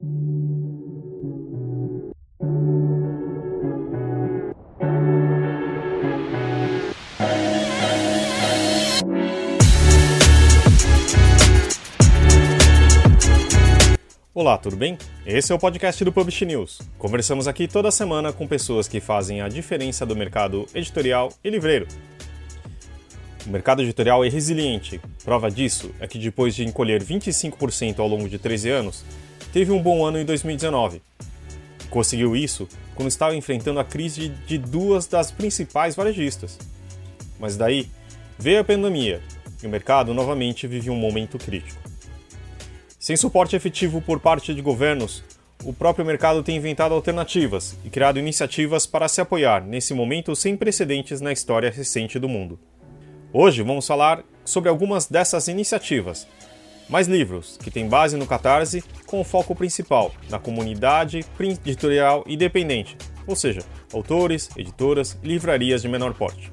Olá, tudo bem? Esse é o podcast do Publish News. Conversamos aqui toda semana com pessoas que fazem a diferença do mercado editorial e livreiro. O mercado editorial é resiliente. Prova disso é que depois de encolher 25% ao longo de 13 anos, teve um bom ano em 2019. Conseguiu isso quando estava enfrentando a crise de duas das principais varejistas. Mas daí veio a pandemia e o mercado novamente vive um momento crítico. Sem suporte efetivo por parte de governos, o próprio mercado tem inventado alternativas e criado iniciativas para se apoiar nesse momento sem precedentes na história recente do mundo. Hoje vamos falar sobre algumas dessas iniciativas. Mais livros, que têm base no Catarse, com o foco principal na comunidade editorial independente, ou seja, autores, editoras livrarias de menor porte.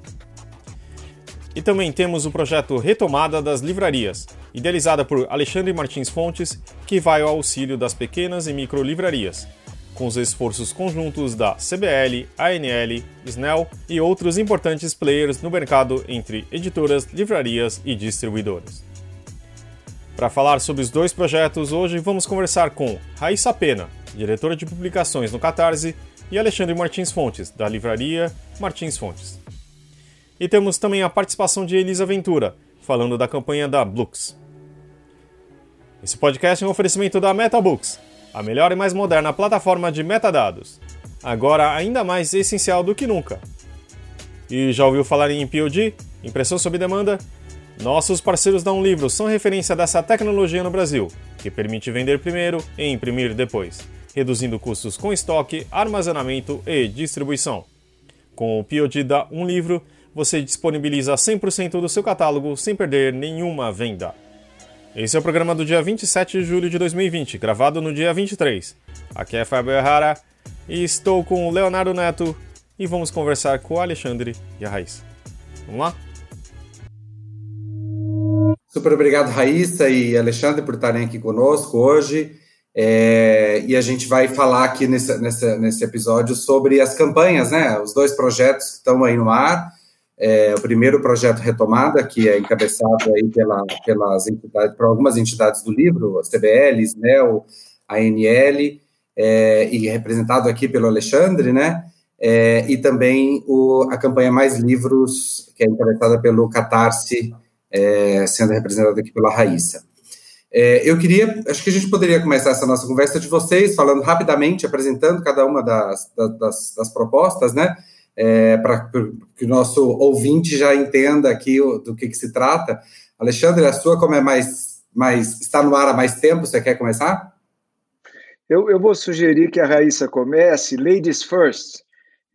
E também temos o projeto Retomada das Livrarias, idealizada por Alexandre Martins Fontes, que vai ao auxílio das pequenas e micro livrarias, com os esforços conjuntos da CBL, ANL, Snell e outros importantes players no mercado entre editoras, livrarias e distribuidoras. Para falar sobre os dois projetos, hoje vamos conversar com Raíssa Pena, diretora de publicações no Catarse, e Alexandre Martins Fontes, da livraria Martins Fontes. E temos também a participação de Elisa Ventura, falando da campanha da Blux. Esse podcast é um oferecimento da MetaBooks, a melhor e mais moderna plataforma de metadados, agora ainda mais essencial do que nunca. E já ouviu falar em POD, impressão sob demanda? Nossos parceiros da Um Livro são referência dessa tecnologia no Brasil, que permite vender primeiro e imprimir depois, reduzindo custos com estoque, armazenamento e distribuição. Com o POD da Um Livro, você disponibiliza 100% do seu catálogo sem perder nenhuma venda. Esse é o programa do dia 27 de julho de 2020, gravado no dia 23. Aqui é Fábio Errara e estou com o Leonardo Neto e vamos conversar com o Alexandre e a Raíssa. Vamos lá? Super obrigado, Raíssa e Alexandre, por estarem aqui conosco hoje. É, e a gente vai falar aqui nesse, nesse, nesse episódio sobre as campanhas, né? Os dois projetos que estão aí no ar é, o primeiro projeto Retomada, que é encabeçado aí pela, pelas entidades, por algumas entidades do livro, as TBL, SNEL, ANL, é, e representado aqui pelo Alexandre, né? É, e também o, a campanha Mais Livros, que é encabeçada pelo Catarse, é, sendo representada aqui pela Raíssa. É, eu queria, acho que a gente poderia começar essa nossa conversa de vocês, falando rapidamente, apresentando cada uma das, das, das propostas, né? é, para que o nosso ouvinte já entenda aqui o, do que, que, se trata. Alexandre, a sua, como é mais, mais. está no ar há mais tempo, você quer começar? Eu, eu vou sugerir que a Raíssa comece, ladies first.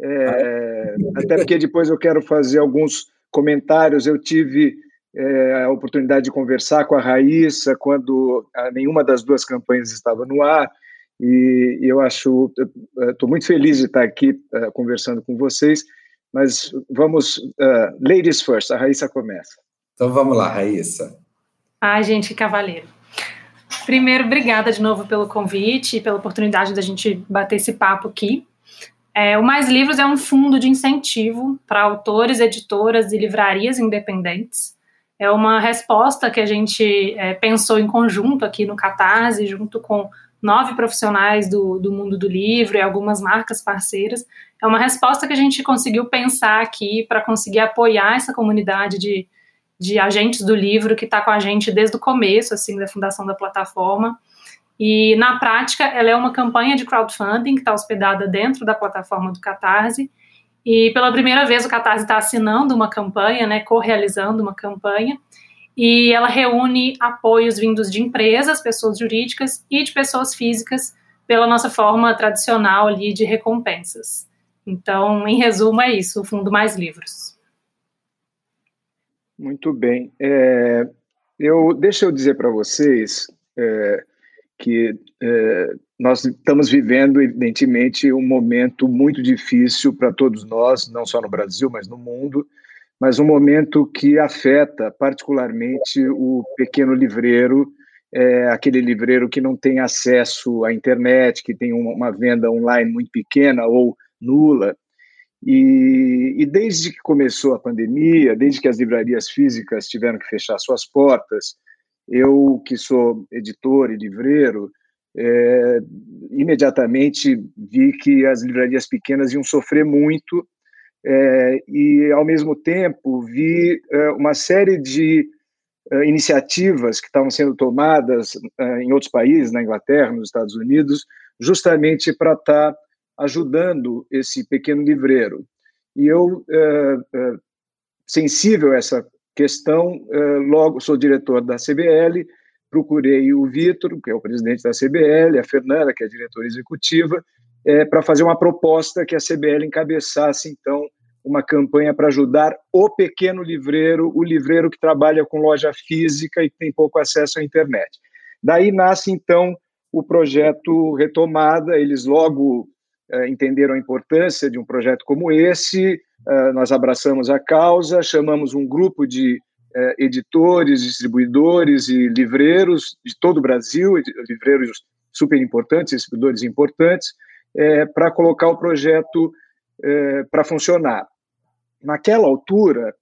É, até porque depois eu quero fazer alguns comentários. Eu tive é, a oportunidade de conversar com a Raíssa quando nenhuma das duas campanhas estava no ar. E, eu acho, estou muito feliz de estar aqui uh, conversando com vocês, mas vamos, uh, ladies first, a Raíssa começa. Então vamos lá, Raíssa. Ai, gente, que cavaleiro. Primeiro, obrigada de novo pelo convite e pela oportunidade da gente bater esse papo aqui. É, o Mais Livros é um fundo de incentivo para autores, editoras e livrarias independentes. É uma resposta que a gente é, pensou em conjunto aqui no Catarse, junto com nove profissionais do, do mundo do livro e algumas marcas parceiras. É uma resposta que a gente conseguiu pensar aqui para conseguir apoiar essa comunidade de, de agentes do livro que está com a gente desde o começo, assim, da fundação da plataforma. E, na prática, ela é uma campanha de crowdfunding que está hospedada dentro da plataforma do Catarse. E, pela primeira vez, o Catarse está assinando uma campanha, né, co-realizando uma campanha e ela reúne apoios vindos de empresas, pessoas jurídicas e de pessoas físicas pela nossa forma tradicional ali de recompensas. Então, em resumo, é isso, o Fundo Mais Livros. Muito bem. É, eu, deixa eu dizer para vocês é, que é, nós estamos vivendo, evidentemente, um momento muito difícil para todos nós, não só no Brasil, mas no mundo, mas um momento que afeta particularmente o pequeno livreiro é aquele livreiro que não tem acesso à internet, que tem uma venda online muito pequena ou nula. E, e, desde que começou a pandemia, desde que as livrarias físicas tiveram que fechar suas portas, eu, que sou editor e livreiro, é, imediatamente vi que as livrarias pequenas iam sofrer muito é, e, ao mesmo tempo, vi é, uma série de é, iniciativas que estavam sendo tomadas é, em outros países, na Inglaterra, nos Estados Unidos, justamente para estar tá ajudando esse pequeno livreiro. E eu, é, sensível a essa questão, logo sou diretor da CBL, procurei o Vitor, que é o presidente da CBL, a Fernanda, que é a diretora executiva, é, para fazer uma proposta que a CBL encabeçasse, então, uma campanha para ajudar o pequeno livreiro, o livreiro que trabalha com loja física e que tem pouco acesso à internet. Daí nasce, então, o projeto Retomada, eles logo é, entenderam a importância de um projeto como esse, nós abraçamos a causa, chamamos um grupo de é, editores, distribuidores e livreiros de todo o Brasil, livreiros super importantes, distribuidores importantes, é, para colocar o projeto para funcionar. Naquela altura,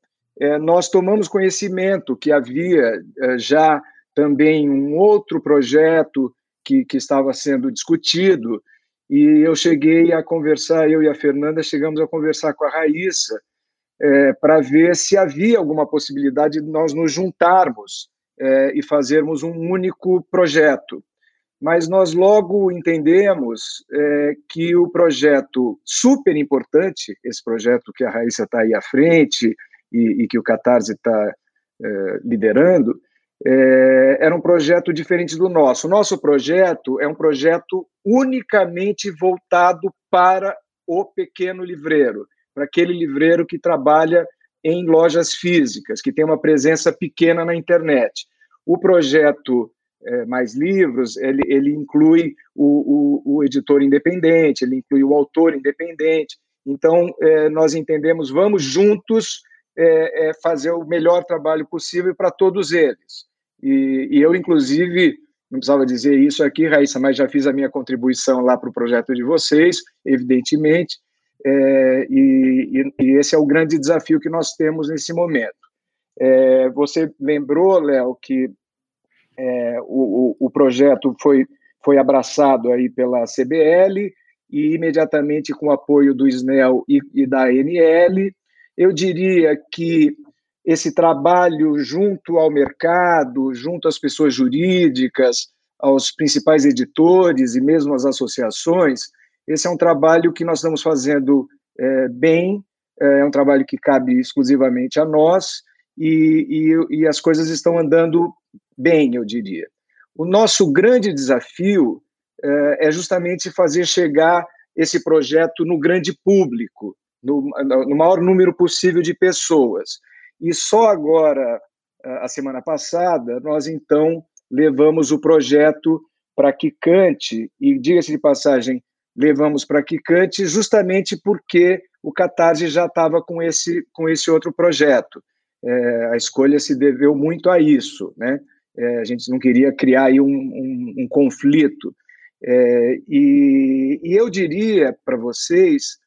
nós tomamos conhecimento que havia já também um outro projeto que, que estava sendo discutido, e eu cheguei a conversar, eu e a Fernanda chegamos a conversar com a Raíssa, é, para ver se havia alguma possibilidade de nós nos juntarmos é, e fazermos um único projeto. Mas nós logo entendemos é, que o projeto super importante, esse projeto que a Raíssa está aí à frente e, e, que o Catarse está é, liderando, é, era um projeto diferente do nosso. O nosso projeto é um projeto unicamente voltado para o pequeno livreiro para aquele livreiro que trabalha em lojas físicas, que tem uma presença pequena na internet. O projeto é, Mais Livros, ele, ele inclui o, o, o, editor independente, ele inclui o autor independente. Então, é, nós entendemos, vamos juntos é, é fazer o melhor trabalho possível para todos eles. E, e eu, inclusive, não precisava dizer isso aqui, Raíssa, mas já fiz a minha contribuição lá para o projeto de vocês, evidentemente, é, e, e, esse é o grande desafio que nós temos nesse momento. É, você lembrou, Léo, que é, o, o, projeto foi, foi abraçado aí pela CBL e imediatamente com o apoio do SNEL e, e da ANL. Eu diria que esse trabalho junto ao mercado, junto às pessoas jurídicas, aos principais editores e mesmo às associações, esse é um trabalho que nós estamos fazendo é, bem, é, é um trabalho que cabe exclusivamente a nós e, e, e as coisas estão andando bem, eu diria. O nosso grande desafio é, é justamente fazer chegar esse projeto no grande público, no, no, maior número possível de pessoas. E só agora, a semana passada, nós então levamos o projeto para Quicante, e diga-se de passagem, levamos para Quicante justamente porque o Catarse já estava com esse, com esse outro projeto. É, a escolha se deveu muito a isso, né? É, a gente não queria criar aí um, um, um conflito. É, e, e, eu diria para vocês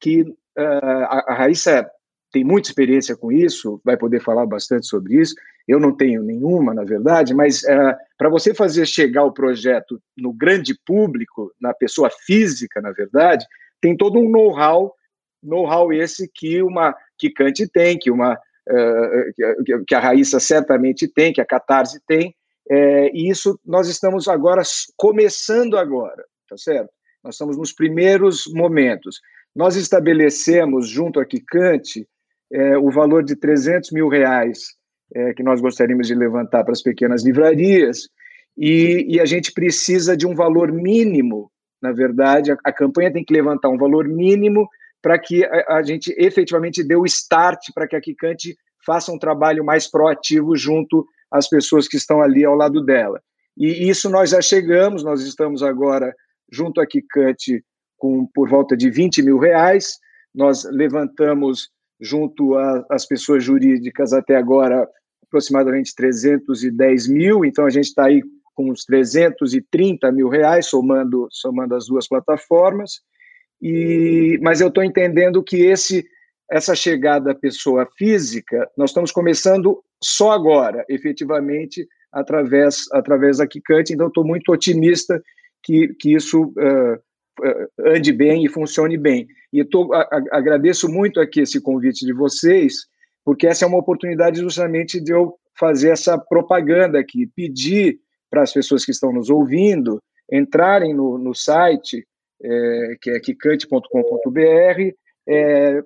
que uh, a, a Raíssa tem muita experiência com isso, vai poder falar bastante sobre isso. Eu não tenho nenhuma, na verdade, mas uh, para você fazer chegar o projeto no grande público, na pessoa física, na verdade, tem todo um know-how, know-how esse que uma que Kant tem, que uma uh, que a Raíssa certamente tem, que a Catarse tem, é, e isso nós estamos agora começando agora, tá certo? Nós estamos nos primeiros momentos. Nós estabelecemos junto a Kikante é, o valor de 300 mil reais é, que nós gostaríamos de levantar para as pequenas livrarias, e, e, a gente precisa de um valor mínimo, na verdade, a, a campanha tem que levantar um valor mínimo para que a, a, gente efetivamente dê o start para que a Kikante faça um trabalho mais proativo junto às pessoas que estão ali ao lado dela. E isso nós já chegamos, nós estamos agora junto à Kikante com por volta de 20 mil reais, nós levantamos junto às pessoas jurídicas até agora aproximadamente 310 mil, então a gente está aí com uns 330 mil reais, somando, somando as duas plataformas, e, mas eu estou entendendo que esse essa chegada à pessoa física, nós estamos começando só agora, efetivamente, através, através da Kikante, então estou muito otimista que, que isso uh, ande bem e funcione bem. E tô, a, a, agradeço muito aqui esse convite de vocês, porque essa é uma oportunidade justamente de eu fazer essa propaganda aqui, pedir para as pessoas que estão nos ouvindo entrarem no, no site, é, que é kikante.com.br, é,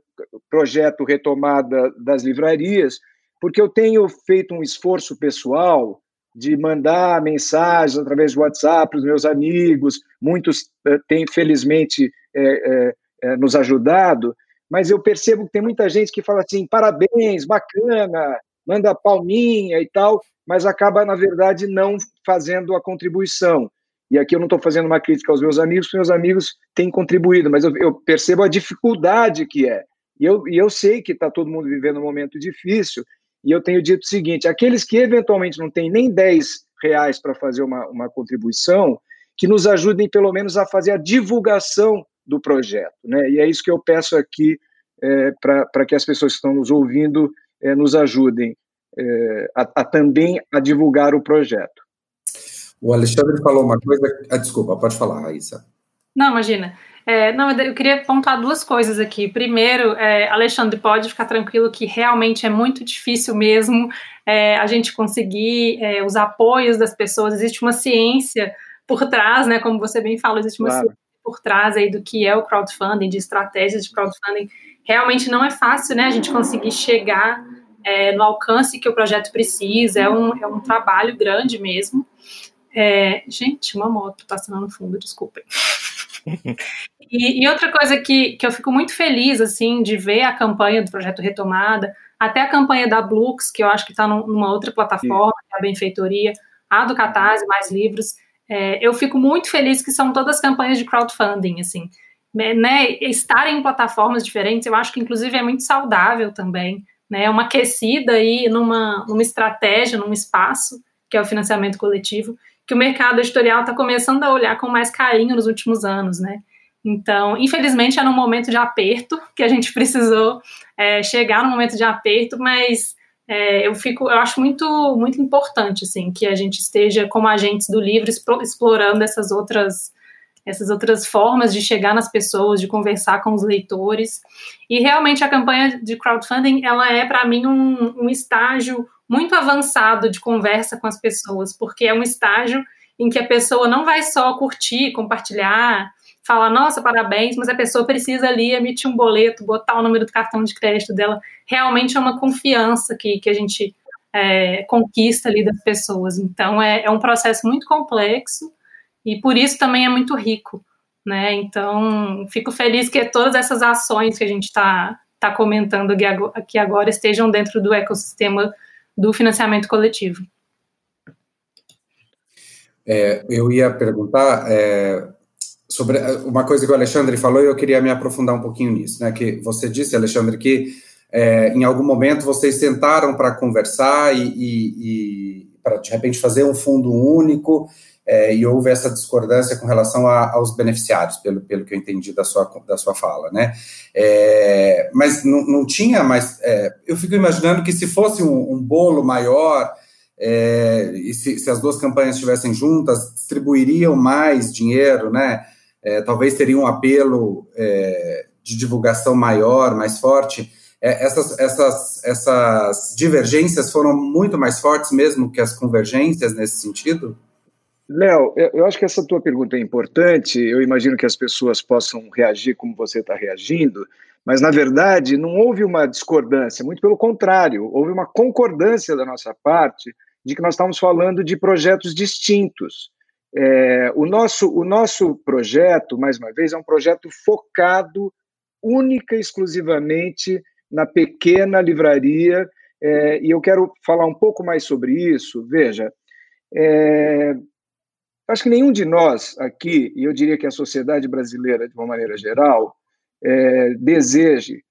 projeto Retomada das Livrarias, porque eu tenho feito um esforço pessoal de mandar mensagens através de WhatsApp para os meus amigos, muitos eh, têm, felizmente, é, é, nos ajudado, mas eu percebo que tem muita gente que fala assim, parabéns, bacana, manda palminha e tal, mas acaba, na verdade, não fazendo a contribuição. E aqui eu não estou fazendo uma crítica aos meus amigos, porque meus amigos têm contribuído, mas eu, eu percebo a dificuldade que é. E eu, e eu sei que está todo mundo vivendo um momento difícil, e eu tenho dito o seguinte: aqueles que eventualmente não têm nem 10 reais para fazer uma, uma contribuição, que nos ajudem pelo menos a fazer a divulgação do projeto. Né? E é isso que eu peço aqui é, para que as pessoas que estão nos ouvindo é, nos ajudem é, a, a, também a divulgar o projeto. O Alexandre falou uma coisa. Ah, desculpa, pode falar, Raíssa. Não, imagina. É, não, eu queria pontuar duas coisas aqui. Primeiro, é, Alexandre, pode ficar tranquilo que realmente é muito difícil mesmo é, a gente conseguir é, os apoios das pessoas. Existe uma ciência por trás, né? Como você bem falou, existe uma claro. ciência por trás aí do que é o crowdfunding, de estratégias de crowdfunding. Realmente não é fácil, né? A gente conseguir chegar é, no alcance que o projeto precisa. É um, é um trabalho grande mesmo. É, gente, uma moto passando no fundo, desculpem. E, e, outra coisa que, que eu fico muito feliz, assim, de ver a campanha do Projeto Retomada, até a campanha da Blux, que eu acho que está numa outra plataforma, é a Benfeitoria, a do Catarse, Mais Livros, é, eu fico muito feliz que são todas campanhas de crowdfunding, assim, né, né, estar em plataformas diferentes, eu acho que inclusive é muito saudável também, né, uma aquecida aí numa, numa estratégia, num espaço, que é o financiamento coletivo, que o mercado editorial está começando a olhar com mais carinho nos últimos anos, né? Então, infelizmente, era um momento de aperto que a gente precisou é, chegar no momento de aperto, mas é, eu fico, eu acho muito, muito importante assim que a gente esteja como agentes do livro explorando essas outras essas outras formas de chegar nas pessoas, de conversar com os leitores. E realmente a campanha de crowdfunding, ela é para mim um, um estágio muito avançado de conversa com as pessoas, porque é um estágio em que a pessoa não vai só curtir, compartilhar, falar, nossa, parabéns, mas a pessoa precisa ali emitir um boleto, botar o número do cartão de crédito dela. Realmente é uma confiança que, que a gente é, conquista ali das pessoas. Então, é, é um processo muito complexo e por isso também é muito rico. Né? Então, fico feliz que todas essas ações que a gente está tá comentando aqui agora estejam dentro do ecossistema do financiamento coletivo. É, eu ia perguntar é, sobre uma coisa que o Alexandre falou e eu queria me aprofundar um pouquinho nisso, né? Que você disse, Alexandre, que é, em algum momento vocês sentaram para conversar e, e para de repente fazer um fundo único é, e houve essa discordância com relação a, aos beneficiários, pelo, pelo que eu entendi da sua, da sua fala, né? É, mas não, não tinha mais. É, eu fico imaginando que se fosse um, um bolo maior, é, e se, se, as duas campanhas estivessem juntas, distribuiriam mais dinheiro, né? É, talvez teria um apelo é, de divulgação maior, mais forte. Essas, essas, essas divergências foram muito mais fortes mesmo que as convergências nesse sentido? Léo, eu acho que essa tua pergunta é importante. Eu imagino que as pessoas possam reagir como você está reagindo, mas na verdade não houve uma discordância, muito pelo contrário, houve uma concordância da nossa parte de que nós estamos falando de projetos distintos. É, o, nosso, o nosso projeto, mais uma vez, é um projeto focado única e exclusivamente na pequena livraria, é, e eu quero falar um pouco mais sobre isso. Veja, é, Acho que nenhum de nós aqui, e eu diria que a sociedade brasileira, de uma maneira geral, é, deseje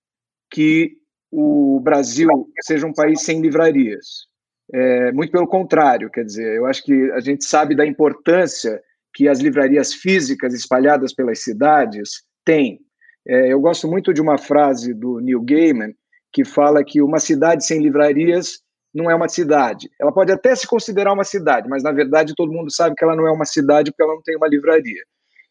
que o Brasil seja um país sem livrarias. É, muito pelo contrário, quer dizer, eu acho que a gente sabe da importância que as livrarias físicas espalhadas pelas cidades têm. É, eu gosto muito de uma frase do Neil Gaiman, que fala que uma cidade sem livrarias não é uma cidade. Ela pode até se considerar uma cidade, mas na verdade todo mundo sabe que ela não é uma cidade porque ela não tem uma livraria.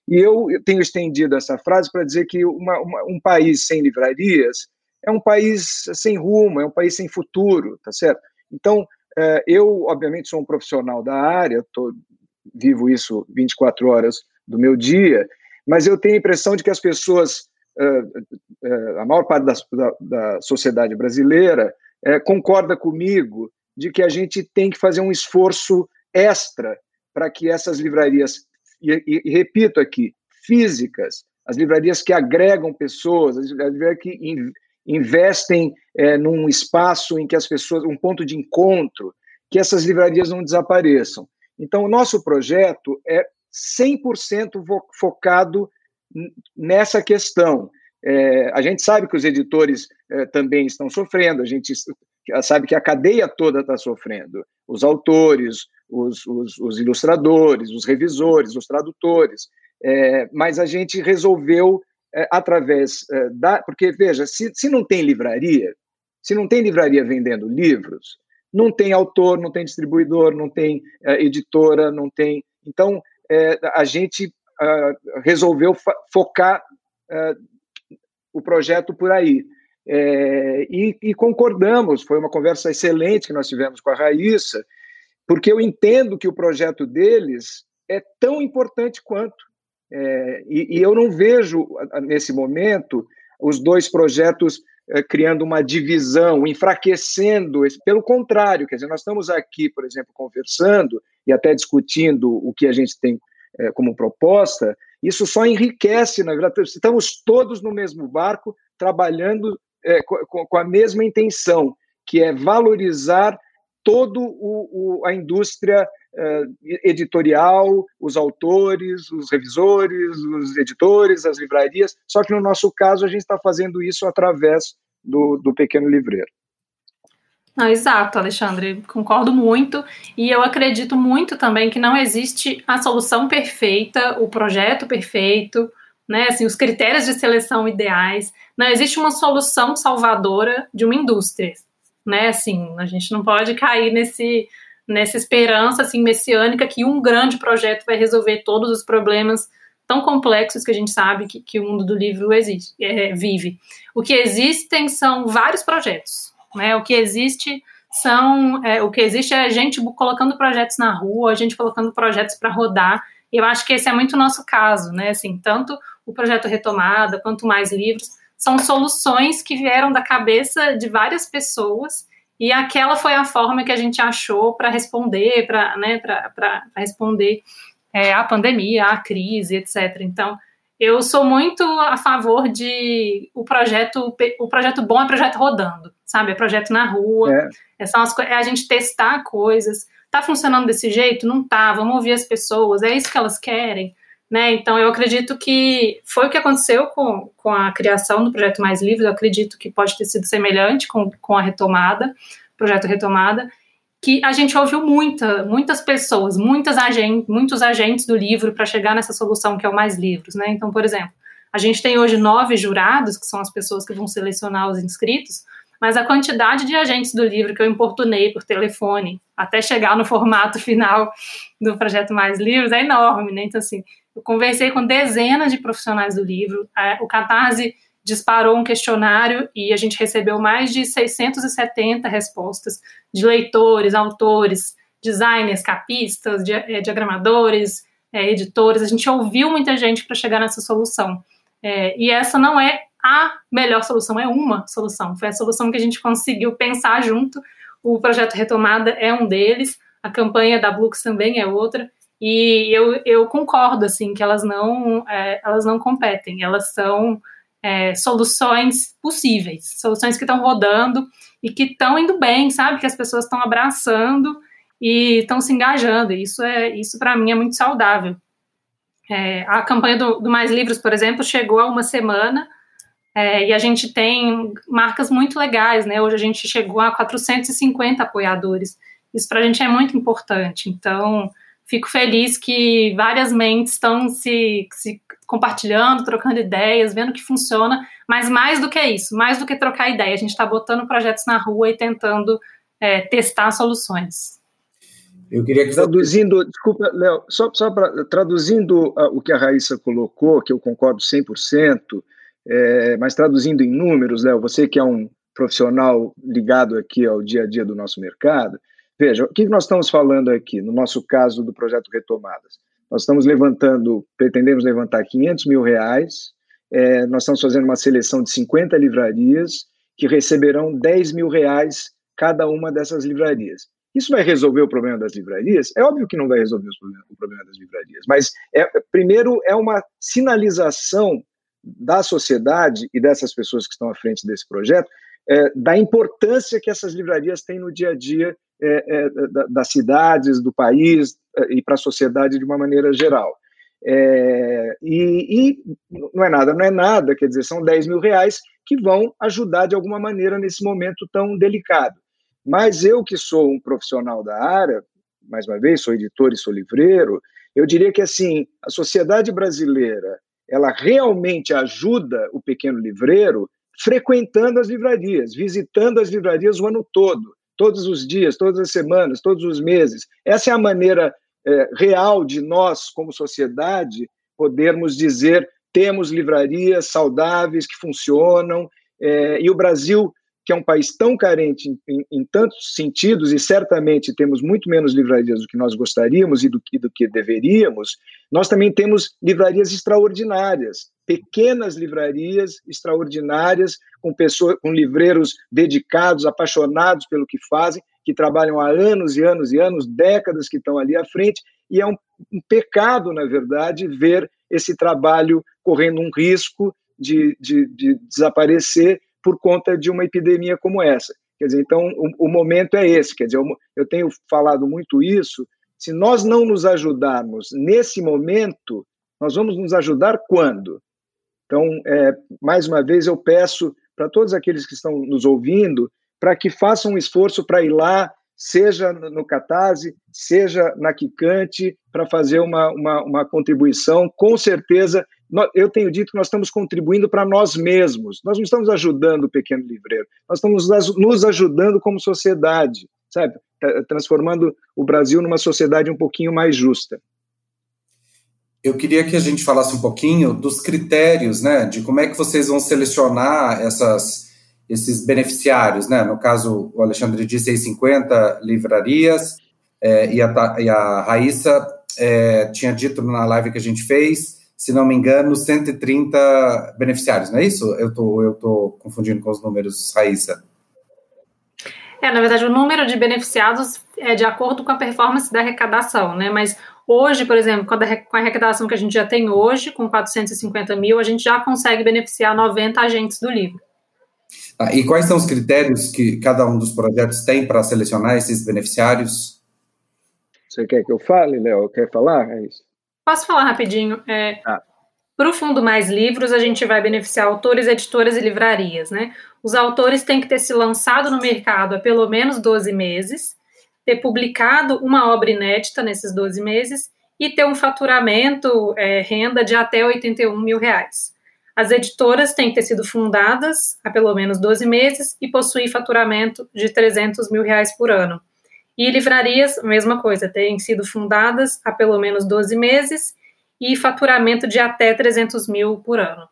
E eu tenho estendido essa frase para dizer que uma, uma, um país sem livrarias é um país sem rumo, é um país sem futuro, tá certo? Então, é, eu, obviamente, sou um profissional da área, tô, vivo isso 24 horas do meu dia, mas eu tenho a impressão de que as pessoas, a maior parte da, da, da sociedade brasileira, concorda comigo de que a gente tem que fazer um esforço extra para que essas livrarias e, e, e repito aqui, físicas, as livrarias que agregam pessoas, as livrarias que in, investem é, num espaço em que as pessoas, um ponto de encontro, que essas livrarias não desapareçam. Então, o nosso projeto é 100% focado nessa questão. É, a gente sabe que os editores é, também estão sofrendo, a gente sabe que a cadeia toda está sofrendo. Os autores, os, os, os, ilustradores, os revisores, os tradutores. É, mas a gente resolveu, é, através é, da. Porque, veja, se, se não tem livraria, se não tem livraria vendendo livros, não tem autor, não tem distribuidor, não tem é, editora, não tem. Então, é, a gente uh, resolveu focar uh, o projeto por aí. É, e, e, concordamos, foi uma conversa excelente que nós tivemos com a Raíssa, porque eu entendo que o projeto deles é tão importante quanto. É, e, e, eu não vejo, nesse momento, os dois projetos é, criando uma divisão, enfraquecendo. Pelo contrário, quer dizer, nós estamos aqui, por exemplo, conversando e até discutindo o que a gente tem é, como proposta, isso só enriquece, na verdade, estamos todos no mesmo barco, trabalhando é, com, com a mesma intenção, que é valorizar toda a indústria uh, editorial, os autores, os revisores, os editores, as livrarias, só que no nosso caso a gente está fazendo isso através do, do pequeno livreiro. Não, exato, Alexandre, concordo muito. E eu acredito muito também que não existe a solução perfeita, o projeto perfeito, né? Assim, os critérios de seleção ideais. Não existe uma solução salvadora de uma indústria né? Assim, a gente não pode cair nesse nessa esperança assim messiânica que um grande projeto vai resolver todos os problemas tão complexos que a gente sabe que, que o mundo do livro existe, é, vive. O que existem são vários projetos, né? O que existe são é, o que existe é a gente colocando projetos na rua, a gente colocando projetos para rodar. E eu acho que esse é muito o nosso caso, né? Assim, tanto o projeto Retomada quanto mais livros são soluções que vieram da cabeça de várias pessoas e aquela foi a forma que a gente achou para responder, para né, responder é, à pandemia, à crise, etc. Então, eu sou muito a favor de o projeto, o projeto bom é projeto rodando, sabe? É projeto na rua, é, é, são as, é a gente testar coisas. Tá funcionando desse jeito? Não tá. Vamos ouvir as pessoas. É isso que elas querem. Né? Então, eu acredito que foi o que aconteceu com, com a criação do Projeto Mais Livre, eu acredito que pode ter sido semelhante com, com a retomada, projeto Retomada, que a gente ouviu muita, muitas pessoas, muitas muitos agentes do livro para chegar nessa solução que é o Mais Livros. Né? Então, por exemplo, a gente tem hoje nove jurados, que são as pessoas que vão selecionar os inscritos, mas a quantidade de agentes do livro que eu importunei por telefone até chegar no formato final do projeto Mais Livros é enorme, né? Então, assim, eu conversei com dezenas de profissionais do livro. É, o Catarse disparou um questionário e a gente recebeu mais de 670 respostas de leitores, autores, designers, capistas, é, diagramadores, é, editores. A gente ouviu muita gente para chegar nessa solução. É, e essa não é a melhor solução, é uma solução. Foi a solução que a gente conseguiu pensar junto. O projeto Retomada é um deles, a campanha da Blux também é outra. E eu, eu concordo, assim, que elas não, é, elas não competem, elas são é, soluções possíveis, soluções que estão rodando e que estão indo bem, sabe? Que as pessoas estão abraçando e estão se engajando. Isso, é, isso para mim, é muito saudável. É, a campanha do, do, Mais Livros, por exemplo, chegou há uma semana é, e a gente tem marcas muito legais, né? Hoje a gente chegou a 450 apoiadores. Isso para a gente é muito importante. Então, fico feliz que várias mentes estão se, se compartilhando, trocando ideias, vendo que funciona, mas mais do que isso, mais do que trocar ideia, a gente está botando projetos na rua e tentando é, testar soluções. Eu queria que traduzindo, desculpa, Léo, só, só para traduzindo uh, o que a Raíssa colocou, que eu concordo 100%, é, mas traduzindo em números, Léo, você que é um profissional ligado aqui ao dia a dia do nosso mercado, veja, o que nós estamos falando aqui, no nosso caso do projeto Retomadas? Nós estamos levantando, pretendemos levantar 500 mil reais, é, nós estamos fazendo uma seleção de 50 livrarias que receberão 10 mil reais cada uma dessas livrarias. Isso vai resolver o problema das livrarias? É óbvio que não vai resolver o problema das livrarias, mas é, primeiro é uma sinalização da sociedade e dessas pessoas que estão à frente desse projeto é, da importância que essas livrarias têm no dia a dia é, é, das cidades, do país é, e para a sociedade de uma maneira geral. É, e, e, não é nada, não é nada, quer dizer, são 10 mil reais que vão ajudar de alguma maneira nesse momento tão delicado. Mas eu, que sou um profissional da área, mais uma vez, sou editor e sou livreiro, eu diria que assim, a sociedade brasileira, ela realmente ajuda o pequeno livreiro frequentando as livrarias, visitando as livrarias o ano todo, todos os dias, todas as semanas, todos os meses. Essa é a maneira é, real de nós, como sociedade, podermos dizer temos livrarias saudáveis que funcionam, é, e o Brasil que é um país tão carente em, em, em, tantos sentidos, e certamente temos muito menos livrarias do que nós gostaríamos e do, e do que deveríamos, nós também temos livrarias extraordinárias, pequenas livrarias extraordinárias, com pessoas, com livreiros dedicados, apaixonados pelo que fazem, que trabalham há anos e anos e anos, décadas que estão ali à frente, e é um, um pecado, na verdade, ver esse trabalho correndo um risco de, de, de desaparecer por conta de uma epidemia como essa. Quer dizer, então o, o momento é esse. Quer dizer, eu, eu tenho falado muito isso. Se nós não nos ajudarmos nesse momento, nós vamos nos ajudar quando? Então, é, mais uma vez, eu peço para todos aqueles que estão nos ouvindo para que façam um esforço para ir lá, seja no Catarse, seja na Quicante, para fazer uma, uma, uma contribuição. Com certeza, eu tenho dito que nós estamos contribuindo para nós mesmos. Nós não estamos ajudando o pequeno livreiro, nós estamos nos ajudando como sociedade, sabe? Transformando o Brasil numa sociedade um pouquinho mais justa. Eu queria que a gente falasse um pouquinho dos critérios, né, de como é que vocês vão selecionar essas, esses beneficiários, né? No caso, o Alexandre disse aí 50 livrarias, é, e, a, e a Raíssa é, tinha dito na live que a gente fez se não me engano, 130 beneficiários, não é isso? Eu tô, eu tô confundindo com os números, Raíssa. É, na verdade, o número de beneficiados é de acordo com a performance da arrecadação, né? Mas hoje, por exemplo, com a arrecadação que a gente já tem hoje, com 450 mil, a gente já consegue beneficiar 90 agentes do livro. Ah, e quais são os critérios que cada um dos projetos tem para selecionar esses beneficiários? Você quer que eu fale, Léo? Quer falar? É isso. Posso falar rapidinho? É, ah. Para o Fundo Mais Livros, a gente vai beneficiar autores, editoras e livrarias. Né? Os autores têm que ter se lançado no mercado há pelo menos 12 meses, ter publicado uma obra inédita nesses 12 meses e ter um faturamento, é, renda de até 81 mil reais. As editoras têm que ter sido fundadas há pelo menos 12 meses e possuir faturamento de 300 mil reais por ano. E livrarias, mesma coisa, têm sido fundadas há pelo menos 12 meses e faturamento de até 300 mil por ano.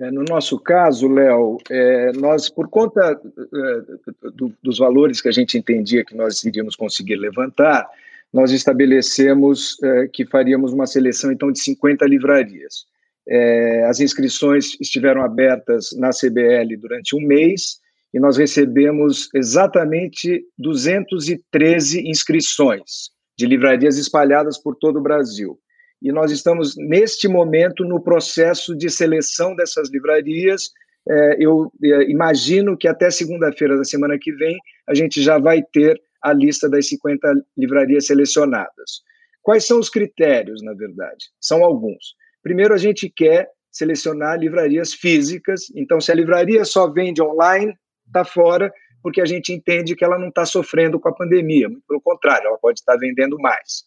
É, no nosso caso, Léo, é, nós, por conta é, do, dos valores que a gente entendia que nós iríamos conseguir levantar, nós estabelecemos é, que faríamos uma seleção, então, de 50 livrarias. É, as inscrições estiveram abertas na CBL durante um mês, e nós recebemos exatamente 213 inscrições de livrarias espalhadas por todo o Brasil. E nós estamos, neste momento, no processo de seleção dessas livrarias. É, eu é, imagino que até segunda-feira da semana que vem a gente já vai ter a lista das 50 livrarias selecionadas. Quais são os critérios, na verdade? São alguns. Primeiro, a gente quer selecionar livrarias físicas. Então, se a livraria só vende online, está fora, porque a gente entende que ela não está sofrendo com a pandemia, muito pelo contrário, ela pode estar vendendo mais.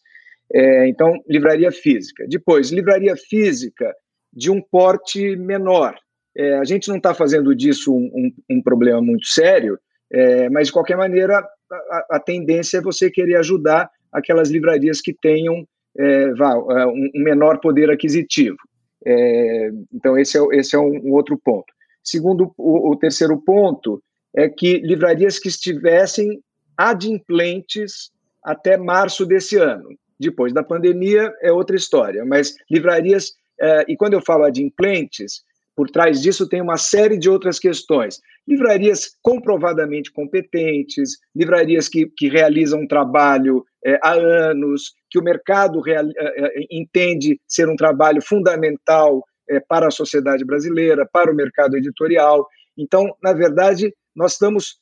É, então, livraria física. Depois, livraria física de um porte menor. É, a gente não está fazendo disso um, um, um, problema muito sério, é, mas de qualquer maneira, a, a, tendência é você querer ajudar aquelas livrarias que tenham é, vá, é, um, menor poder aquisitivo. É, então, esse é, esse é um, outro ponto. Segundo, o, o terceiro ponto é que livrarias que estivessem adimplentes até março desse ano. Depois da pandemia é outra história, mas livrarias, é, e quando eu falo adimplentes, por trás disso tem uma série de outras questões. Livrarias comprovadamente competentes, livrarias que, que realizam um trabalho é, há anos, que o mercado real, é, entende ser um trabalho fundamental para a sociedade brasileira, para o mercado editorial. Então, na verdade, nós estamos,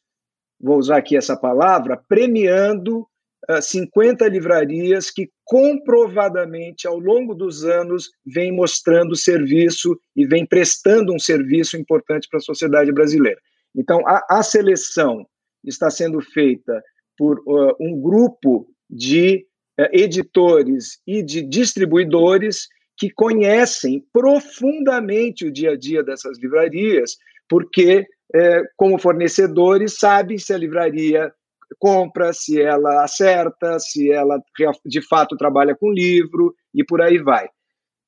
vou usar aqui essa palavra, premiando 50 livrarias que comprovadamente, ao longo dos anos, vêm mostrando serviço e vêm prestando um serviço importante para a sociedade brasileira. Então, a, a seleção está sendo feita por uh, um grupo de uh, editores e de distribuidores que conhecem profundamente o dia a dia dessas livrarias, porque, uh, como fornecedores, sabem se a livraria compra, se ela acerta, se ela de fato trabalha com livro e por aí vai.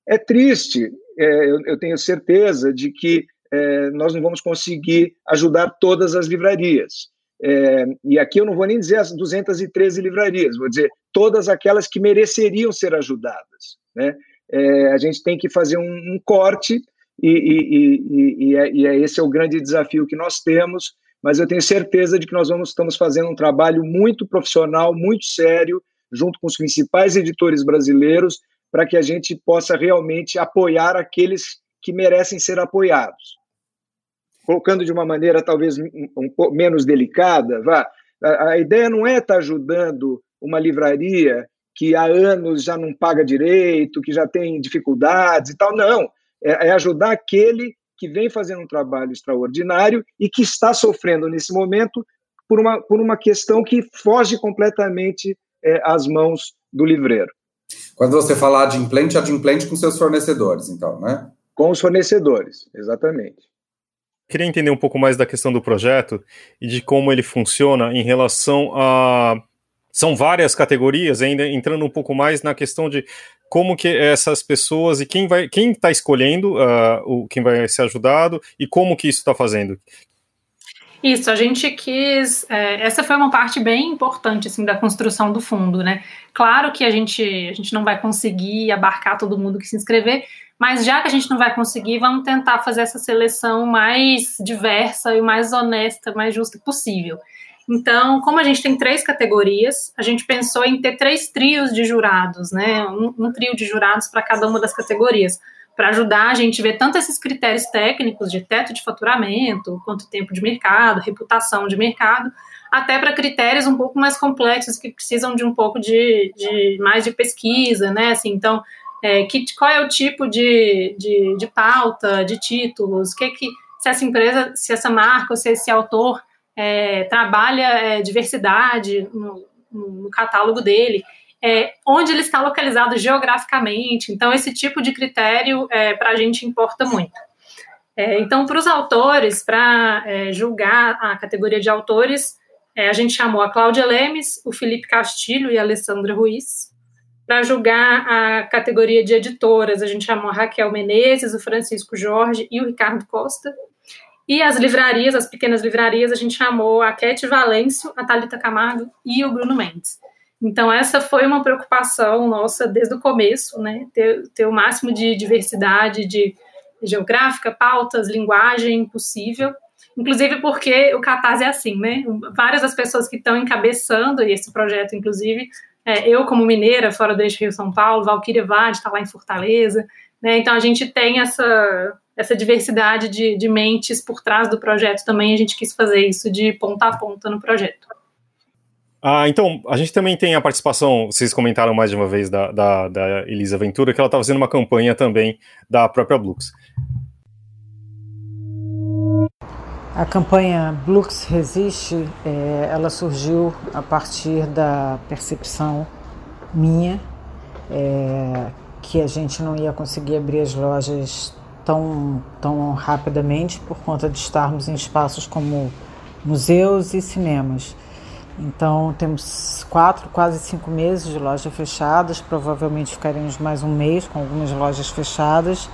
É triste, é, eu, eu, tenho certeza de que é, nós não vamos conseguir ajudar todas as livrarias. É, e aqui eu não vou nem dizer as 213 livrarias, vou dizer todas aquelas que mereceriam ser ajudadas. Né? É, a gente tem que fazer um, um corte, e, e, e, é, e é esse é o grande desafio que nós temos mas eu tenho certeza de que nós vamos, estamos fazendo um trabalho muito profissional, muito sério, junto com os principais editores brasileiros, para que a gente possa realmente apoiar aqueles que merecem ser apoiados. Colocando de uma maneira talvez um pouco menos delicada, vá, a, a ideia não é estar ajudando uma livraria que há anos já não paga direito, que já tem dificuldades e tal, não. É, é ajudar aquele que vem fazendo um trabalho extraordinário e que está sofrendo nesse momento por uma, por uma questão que foge completamente é, às mãos do livreiro. Quando você fala adimplente, adimplente com seus fornecedores, então, né? Com os fornecedores, exatamente. Queria entender um pouco mais da questão do projeto e de como ele funciona em relação a. São várias categorias, ainda entrando um pouco mais na questão de como que essas pessoas e quem vai quem está escolhendo uh, o quem vai ser ajudado e como que isso está fazendo isso, a gente quis. É, essa foi uma parte bem importante assim, da construção do fundo, né? Claro que a gente, a gente não vai conseguir abarcar todo mundo que se inscrever, mas já que a gente não vai conseguir, vamos tentar fazer essa seleção mais diversa e mais honesta, mais justa possível. Então, como a gente tem três categorias, a gente pensou em ter três trios de jurados, né? Um, um trio de jurados para cada uma das categorias, para ajudar a gente a ver tanto esses critérios técnicos de teto de faturamento, quanto tempo de mercado, reputação de mercado, até para critérios um pouco mais complexos que precisam de um pouco de, de mais de pesquisa, né? Assim, então, é, que, qual é o tipo de, de, de pauta, de títulos, que que se essa empresa, se essa marca ou se esse autor é, trabalha é, diversidade no, no, catálogo dele, é, onde ele está localizado geograficamente. Então, esse tipo de critério é, para a gente importa muito. É, então, para os autores, para é, julgar a categoria de autores, a gente chamou a Cláudia Lemes, o Felipe Castilho e a Alessandra Ruiz. Para julgar a categoria de editoras, a gente chamou a Raquel Menezes, o Francisco Jorge e o Ricardo Costa. E as livrarias, as pequenas livrarias, a gente chamou a Cat Valêncio, a Thalita Camargo e o Bruno Mendes. Então, essa foi uma preocupação nossa desde o começo, né? Ter, ter o máximo de diversidade de geográfica, pautas, linguagem possível. Inclusive porque o Catarse é assim, né? Várias das pessoas que estão encabeçando esse projeto, inclusive, é, eu como mineira, fora do Rio-São Paulo, Valquíria Vade está lá em Fortaleza, né? Então, a gente tem essa essa diversidade de, de mentes por trás do projeto também, a gente quis fazer isso de ponta a ponta no projeto. Ah, então, a gente também tem a participação, vocês comentaram mais de uma vez da, da, da Elisa Ventura, que ela está fazendo uma campanha também da própria Blux. A campanha Blux Resiste, é, ela surgiu a partir da percepção minha é, que a gente não ia conseguir abrir as lojas tão, tão rapidamente por conta de estarmos em espaços como museus e cinemas. Então temos quatro, quase cinco meses de lojas fechadas, provavelmente ficaremos mais um mês com algumas lojas fechadas.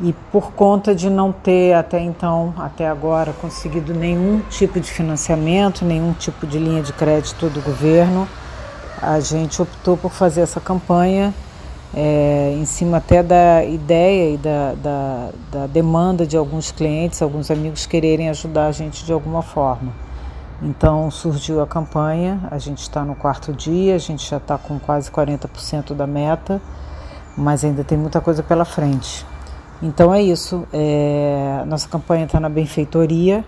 E por conta de não ter até então, até agora, conseguido nenhum tipo de financiamento, nenhum tipo de linha de crédito do governo, a gente optou por fazer essa campanha é, em cima até da ideia e da, da, da demanda de alguns clientes, alguns amigos quererem ajudar a gente de alguma forma. Então surgiu a campanha, a gente está no quarto dia, a gente já está com quase 40% da meta, mas ainda tem muita coisa pela frente. Então é isso, é, nossa campanha está na benfeitoria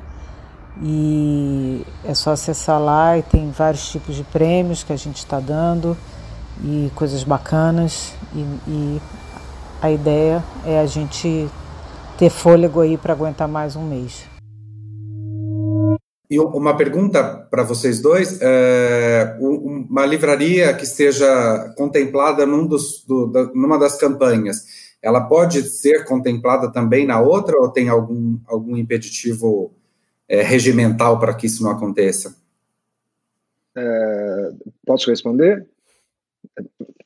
e é só acessar lá e tem vários tipos de prêmios que a gente está dando e coisas bacanas e, e a ideia é a gente ter fôlego aí para aguentar mais um mês. E uma pergunta para vocês dois: é, uma livraria que esteja contemplada num dos, do, da, numa das campanhas, ela pode ser contemplada também na outra ou tem algum, algum impeditivo é, regimental para que isso não aconteça? É, posso responder?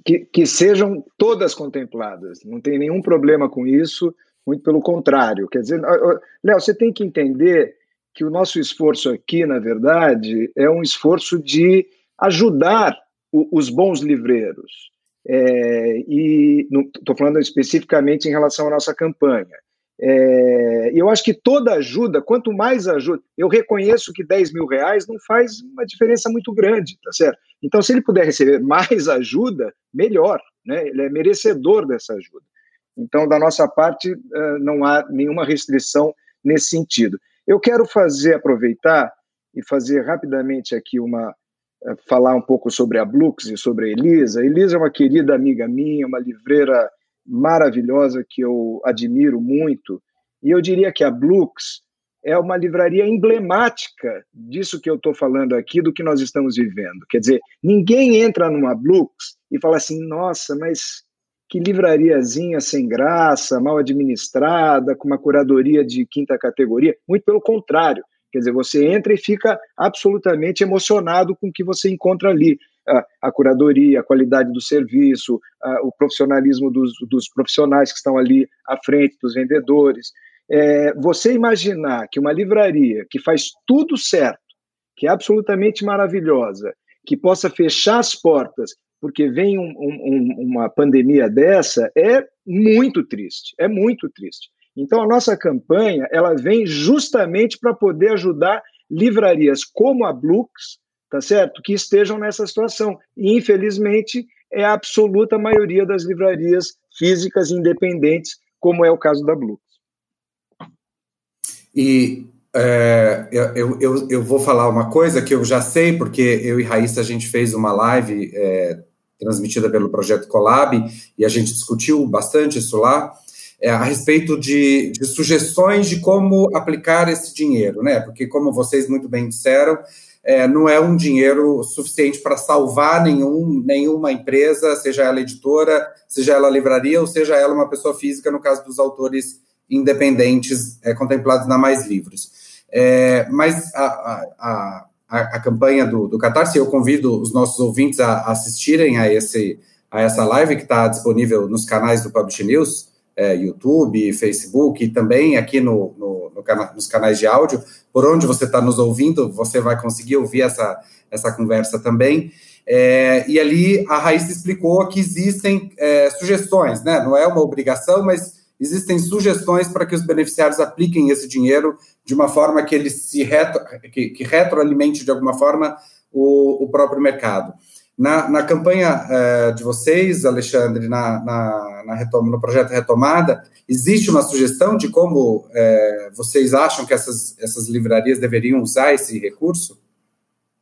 Que, que sejam todas contempladas, não tem nenhum problema com isso, muito pelo contrário. Quer dizer, Léo, você tem que entender que o nosso esforço aqui, na verdade, é um esforço de ajudar o, os bons livreiros. É, e estou falando especificamente em relação à nossa campanha. É, eu acho que toda ajuda, quanto mais ajuda, eu reconheço que 10 mil reais não faz uma diferença muito grande, tá certo? Então, se ele puder receber mais ajuda, melhor, né? Ele é merecedor dessa ajuda. Então, da nossa parte, é, não há nenhuma restrição nesse sentido. Eu quero fazer, aproveitar e fazer rapidamente aqui uma, é, falar um pouco sobre a Blux e sobre a Elisa. A Elisa é uma querida amiga minha, uma livreira maravilhosa que eu admiro muito. E eu diria que a Blux é uma livraria emblemática disso que eu estou falando aqui, do que nós estamos vivendo. Quer dizer, ninguém entra numa Blux e fala assim: nossa, mas que livrariazinha sem graça, mal administrada, com uma curadoria de quinta categoria. Muito pelo contrário. Quer dizer, você entra e fica absolutamente emocionado com o que você encontra ali a, a curadoria, a qualidade do serviço, a, o profissionalismo dos, dos, profissionais que estão ali à frente, dos vendedores. É, você imaginar que uma livraria que faz tudo certo, que é absolutamente maravilhosa, que possa fechar as portas porque vem um, um, uma pandemia dessa, é muito triste, é muito triste. Então, a nossa campanha ela vem justamente para poder ajudar livrarias como a Blux, tá certo? Que estejam nessa situação. E, infelizmente, é a absoluta maioria das livrarias físicas independentes, como é o caso da Blue. E é, eu, eu, eu vou falar uma coisa que eu já sei, porque eu e Raíssa a gente fez uma live é, transmitida pelo Projeto Colab e a gente discutiu bastante isso lá. É, a respeito de, de, sugestões de como aplicar esse dinheiro, né? Porque, como vocês muito bem disseram, é, não é um dinheiro suficiente para salvar nenhum, nenhuma empresa, seja ela editora, seja ela livraria, ou seja ela uma pessoa física, no caso dos autores independentes é, contemplados na Mais Livros. É, mas a, a, a, a, campanha do, do Catarse, eu convido os nossos ouvintes a, assistirem a, esse, a essa live que está disponível nos canais do Publish News, é, YouTube, Facebook e também aqui no, no, no cana nos canais de áudio, por onde você está nos ouvindo, você vai conseguir ouvir essa, essa conversa também. É, e ali a Raíssa explicou que existem é, sugestões, né? não é uma obrigação, mas existem sugestões para que os beneficiários apliquem esse dinheiro de uma forma que ele se retro, que, que retroalimente de alguma forma o, o próprio mercado. Na, na campanha uh, de vocês, Alexandre, na, na, na retoma, no projeto Retomada, existe uma sugestão de como uh, vocês acham que essas, essas livrarias deveriam usar esse recurso?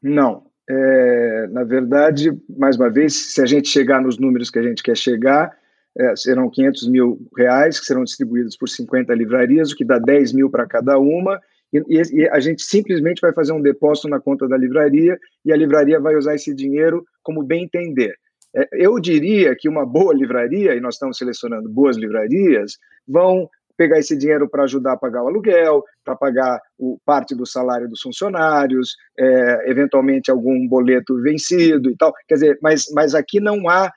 Não. É, na verdade, mais uma vez, se a gente chegar nos números que a gente quer chegar, é, serão 500 mil reais que serão distribuídos por 50 livrarias, o que dá 10 mil para cada uma, e, e, a gente simplesmente vai fazer um depósito na conta da livraria e a livraria vai usar esse dinheiro como bem entender. É, eu diria que uma boa livraria, e nós estamos selecionando boas livrarias, vão pegar esse dinheiro para ajudar a pagar o aluguel, para pagar o, parte do salário dos funcionários, é, eventualmente algum boleto vencido e tal. Quer dizer, mas, mas aqui não há,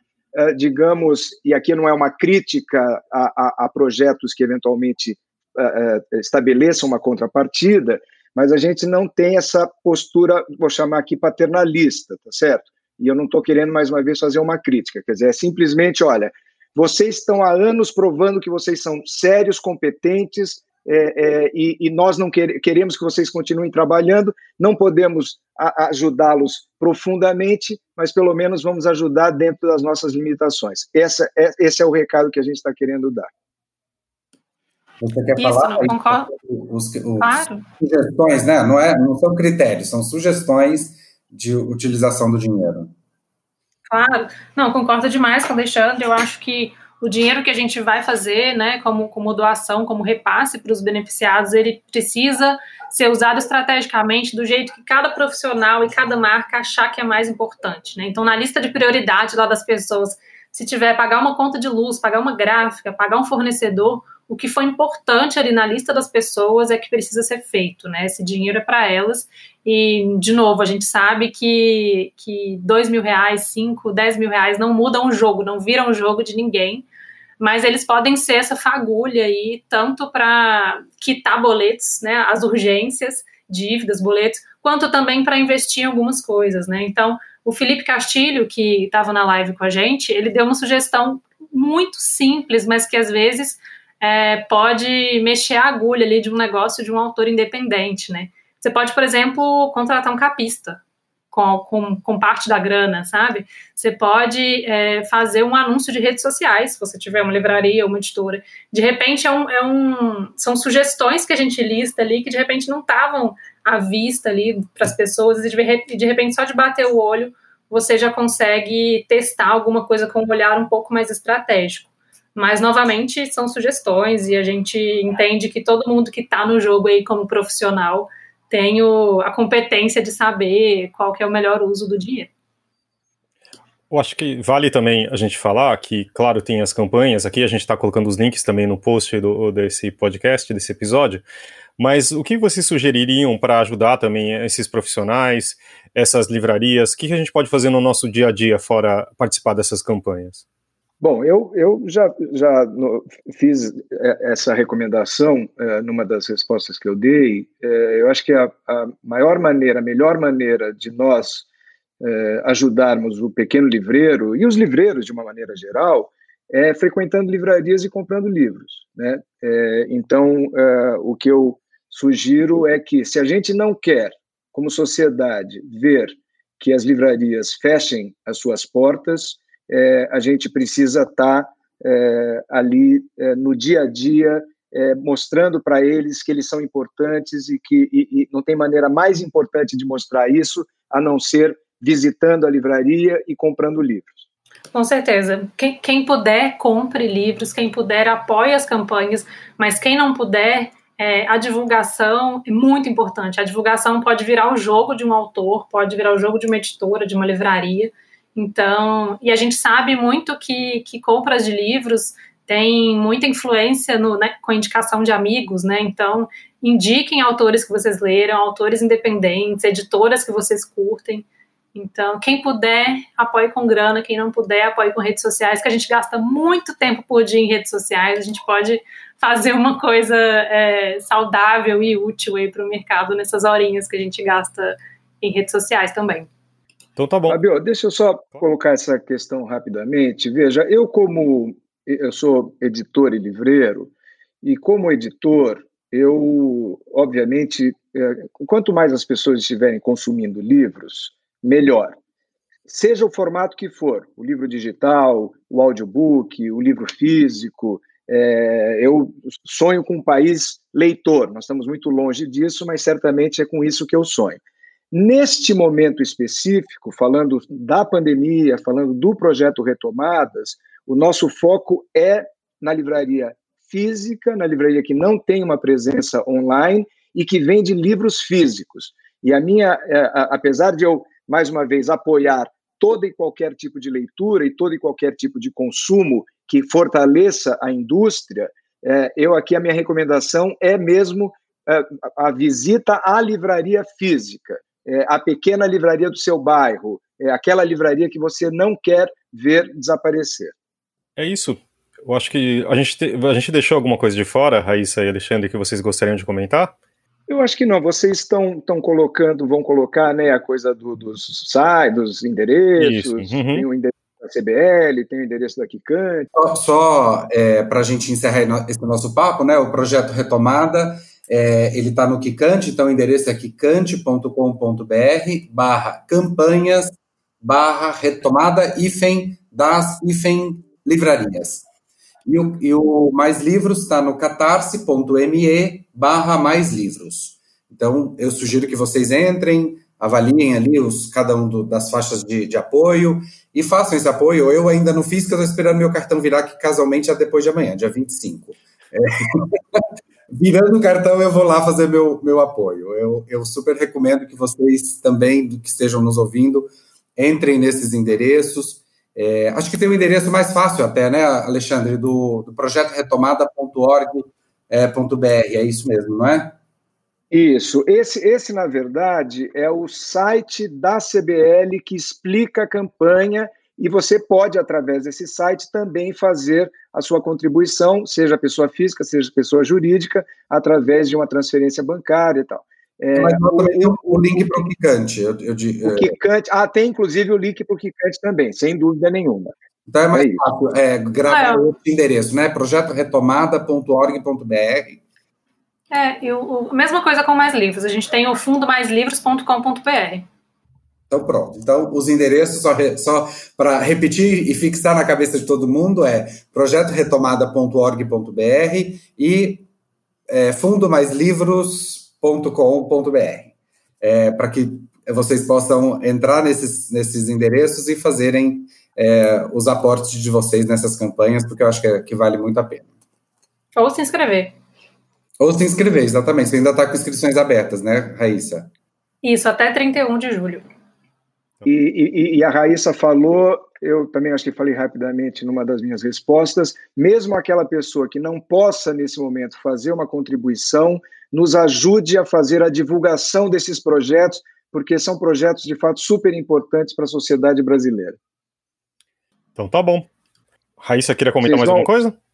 digamos, e aqui não é uma crítica a, a, a projetos que eventualmente é, é, estabeleçam uma contrapartida, mas a gente não tem essa postura, vou chamar aqui paternalista, tá certo? E eu não estou querendo mais uma vez fazer uma crítica, quer dizer, é simplesmente, olha, vocês estão há anos provando que vocês são sérios, competentes, é, é, e, e, nós não quer, queremos que vocês continuem trabalhando. Não podemos ajudá-los profundamente, mas pelo menos vamos ajudar dentro das nossas limitações. Essa, é, esse é o recado que a gente está querendo dar. Você quer Isso, falar? Não concordo. Os, os, claro. Sugestões, né? Não, é, não são critérios, são sugestões de utilização do dinheiro. Claro, não, concordo demais com o Alexandre. Eu acho que o dinheiro que a gente vai fazer, né, como, como doação, como repasse para os beneficiados, ele precisa ser usado estrategicamente do jeito que cada profissional e cada marca achar que é mais importante. Né? Então, na lista de prioridade lá das pessoas, se tiver pagar uma conta de luz, pagar uma gráfica, pagar um fornecedor, o que foi importante ali na lista das pessoas é que precisa ser feito, né? Esse dinheiro é para elas. E, de novo, a gente sabe que, que dois mil reais, cinco, dez mil reais não mudam o jogo, não viram o jogo de ninguém. Mas eles podem ser essa fagulha aí, tanto para quitar boletos, né? As urgências, dívidas, boletos, quanto também para investir em algumas coisas, né? Então, o Felipe Castilho, que estava na live com a gente, ele deu uma sugestão muito simples, mas que às vezes é, pode mexer a agulha ali de um negócio de um autor independente, né? Você pode, por exemplo, contratar um capista com, com, com parte da grana, sabe? Você pode é, fazer um anúncio de redes sociais, se você tiver uma livraria uma editora. De repente, é um, é um, são sugestões que a gente lista ali que de repente não estavam à vista ali para as pessoas e de, de repente só de bater o olho você já consegue testar alguma coisa com um olhar um pouco mais estratégico. Mas, novamente, são sugestões e a gente entende que todo mundo que está no jogo aí como profissional tem o, a competência de saber qual que é o melhor uso do dinheiro. Eu acho que vale também a gente falar que, claro, tem as campanhas, aqui a gente está colocando os links também no post do, desse podcast, desse episódio, mas o que vocês sugeririam para ajudar também esses profissionais, essas livrarias? O que a gente pode fazer no nosso dia a dia fora participar dessas campanhas? Bom, eu, eu já, já no, fiz é, essa recomendação é, numa das respostas que eu dei. É, eu acho que a, a, maior maneira, a melhor maneira de nós ajudarmos o pequeno livreiro e os livreiros de uma maneira geral é frequentando livrarias e comprando livros. Né? Então, o que eu sugiro é que, se a gente não quer, como sociedade, ver que as livrarias fechem as suas portas, é, a gente precisa estar tá, é, ali é, no dia a dia, é, mostrando para eles que eles são importantes e que e, e não tem maneira mais importante de mostrar isso a não ser visitando a livraria e comprando livros. Com certeza. Quem, quem, puder, compre livros, quem puder, apoie as campanhas, mas quem não puder, é, a divulgação é muito importante. A divulgação pode virar o jogo de um autor, pode virar o jogo de uma editora, de uma livraria. Então, e a gente sabe muito que, que compras de livros têm muita influência no, né, com indicação de amigos, né? Então, indiquem autores que vocês leram, autores independentes, editoras que vocês curtem. Então, quem puder, apoie com grana, quem não puder, apoie com redes sociais, que a gente gasta muito tempo por dia em redes sociais, a gente pode fazer uma coisa é, saudável e útil para o mercado nessas horinhas que a gente gasta em redes sociais também. Então tá bom. Fabio, deixa eu só colocar essa questão rapidamente. Veja, eu como eu sou editor e livreiro, e como editor, eu, obviamente, é, quanto mais as pessoas estiverem consumindo livros, melhor. Seja o formato que for, o livro digital, o audiobook, o livro físico, é, eu sonho com um país leitor. Nós estamos muito longe disso, mas certamente é com isso que eu sonho. Neste momento específico, falando da pandemia, falando do projeto Retomadas, o nosso foco é na livraria física, na livraria que não tem uma presença online e que vende livros físicos. E a minha, é, apesar de eu, mais uma vez, apoiar todo e qualquer tipo de leitura e todo e qualquer tipo de consumo que fortaleça a indústria, é, eu aqui a minha recomendação é mesmo é, a visita à livraria física, a pequena livraria do seu bairro, aquela livraria que você não quer ver desaparecer. É isso. Eu acho que a gente, te, a gente deixou alguma coisa de fora, Raíssa e Alexandre, que vocês gostariam de comentar? Eu acho que não. Vocês estão, estão colocando, vão colocar né, a coisa do, dos sites, dos endereços, uhum. tem o endereço da CBL, tem o endereço da Kikante. Só, só é, para a gente encerrar esse nosso papo, né, o projeto Retomada, é, ele está no Kikante, então o endereço é kikante.com.br barra campanhas barra retomada hífen das hífen livrarias. E o, e o Mais Livros está no catarse.me barra Mais Livros. Então, eu sugiro que vocês entrem, avaliem ali os, cada um do, das faixas de, de, apoio e façam esse apoio. Eu ainda não fiz, que eu estou esperando meu cartão virar, que casualmente é depois de amanhã, dia 25. É. Virando o cartão, eu vou lá fazer meu, meu apoio. Eu, eu super recomendo que vocês também, que estejam nos ouvindo, entrem nesses endereços é, acho que tem um endereço mais fácil até, né, Alexandre, do, do projeto retomada.org.br, é, é isso mesmo, não é? Isso. Esse, esse, na verdade, é o site da CBL que explica a campanha e você pode, através desse site, também fazer a sua contribuição, seja pessoa física, seja pessoa jurídica, através de uma transferência bancária e tal. É, Mas também o, o link para o Kikante. Eu, eu, o é... Kikante, ah, tem inclusive o link para o Kikante também, sem dúvida nenhuma. Então é mais é fácil é, gravar ah, outro endereço, né? projetoretomada.org.br. É, eu, a mesma coisa com mais livros. A gente tem o fundomaisLivros.com.br. Então pronto. Então os endereços só, só para repetir e fixar na cabeça de todo mundo é projetoretomada.org.br e é, Fundo Mais Livros com.br é, para que vocês possam entrar nesses, nesses endereços e fazerem é, os aportes de vocês nessas campanhas, porque eu acho que, é, que vale muito a pena. Ou se inscrever. Ou se inscrever, exatamente. Você ainda está com inscrições abertas, né, Raíssa? Isso, até 31 de julho. E, e, e, a Raíssa falou, eu também acho que falei rapidamente numa das minhas respostas, mesmo aquela pessoa que não possa, nesse momento, fazer uma contribuição, nos ajude a fazer a divulgação desses projetos, porque são projetos de fato super importantes para a sociedade brasileira. Então tá bom. Raíssa, queria comentar Vocês mais vão... alguma coisa?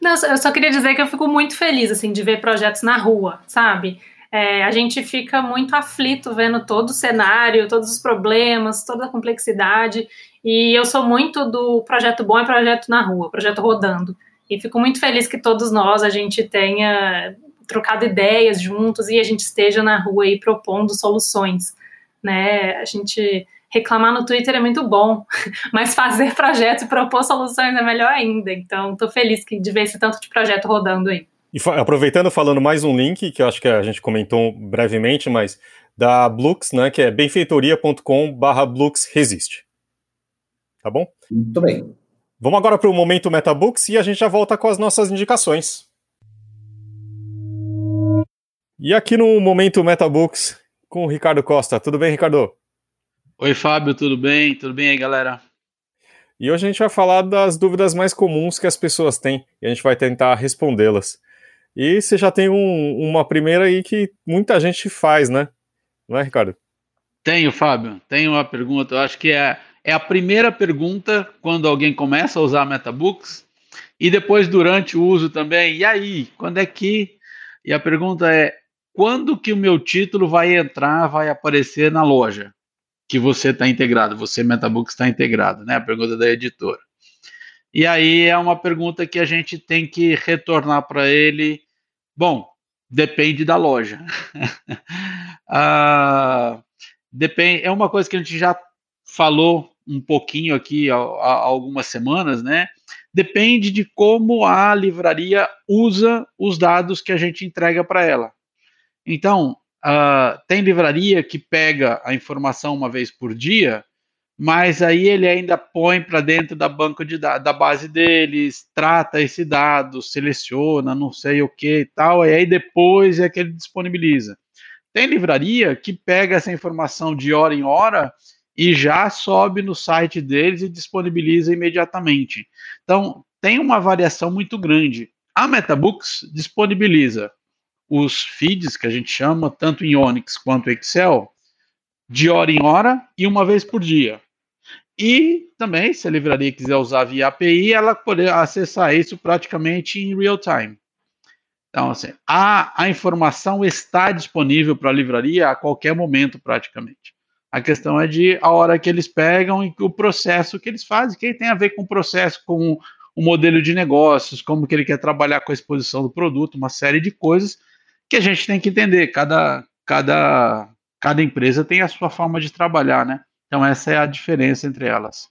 Não, eu só queria dizer que eu fico muito feliz assim de ver projetos na rua, sabe? É, a gente fica muito aflito vendo todo o cenário, todos os problemas, toda a complexidade. E eu sou muito do projeto bom e projeto na rua, projeto rodando. E fico muito feliz que todos nós a gente tenha trocado ideias juntos e a gente esteja na rua aí propondo soluções, né? A gente reclamar no Twitter é muito bom, mas fazer projetos e propor soluções é melhor ainda. Então, estou feliz que de ver esse tanto de projeto rodando aí. E aproveitando, falando mais um link, que eu acho que a gente comentou brevemente, mas da Blux, né, que é benfeitoria.com barra Blux Resiste. Tá bom? Muito bem. Vamos agora para o momento Metabooks e a gente já volta com as nossas indicações. E aqui no Momento Metabooks com o Ricardo Costa. Tudo bem, Ricardo? Oi, Fábio, tudo bem? Tudo bem aí, galera? E hoje a gente vai falar das dúvidas mais comuns que as pessoas têm e a gente vai tentar respondê-las. E você já tem um, uma primeira aí que muita gente faz, né? Não é, Ricardo? Tenho, Fábio. Tenho uma pergunta. Eu acho que é, é a primeira pergunta quando alguém começa a usar Metabooks e depois durante o uso também. E aí, quando é que. E a pergunta é: quando que o meu título vai entrar, vai aparecer na loja que você está integrado, você Metabook está integrado, né? A pergunta da editora. E aí é uma pergunta que a gente tem que retornar para ele. Bom, depende da loja. ah, depende, é uma coisa que a gente já falou um pouquinho aqui há, algumas semanas, né? Depende de como a livraria usa os dados que a gente entrega para ela. Então, uh, tem livraria que pega a informação uma vez por dia, mas aí ele ainda põe para dentro da banca de da base deles, trata esse dado, seleciona, não sei o que e tal, e aí depois é que ele disponibiliza. Tem livraria que pega essa informação de hora em hora e já sobe no site deles e disponibiliza imediatamente. Então, tem uma variação muito grande. A MetaBooks disponibiliza os feeds que a gente chama, tanto em Onyx quanto Excel, de hora em hora e uma vez por dia. E também, se a livraria quiser usar via API, ela poder acessar isso praticamente em real time. Então, assim, a, a informação está disponível para a livraria a qualquer momento, praticamente. A questão é de a hora que eles pegam e o processo que eles fazem, que tem a ver com o processo, com o modelo de negócios, como que ele quer trabalhar com a exposição do produto, uma série de coisas que a gente tem que entender. Cada, cada, cada empresa tem a sua forma de trabalhar, né? Então essa é a diferença entre elas.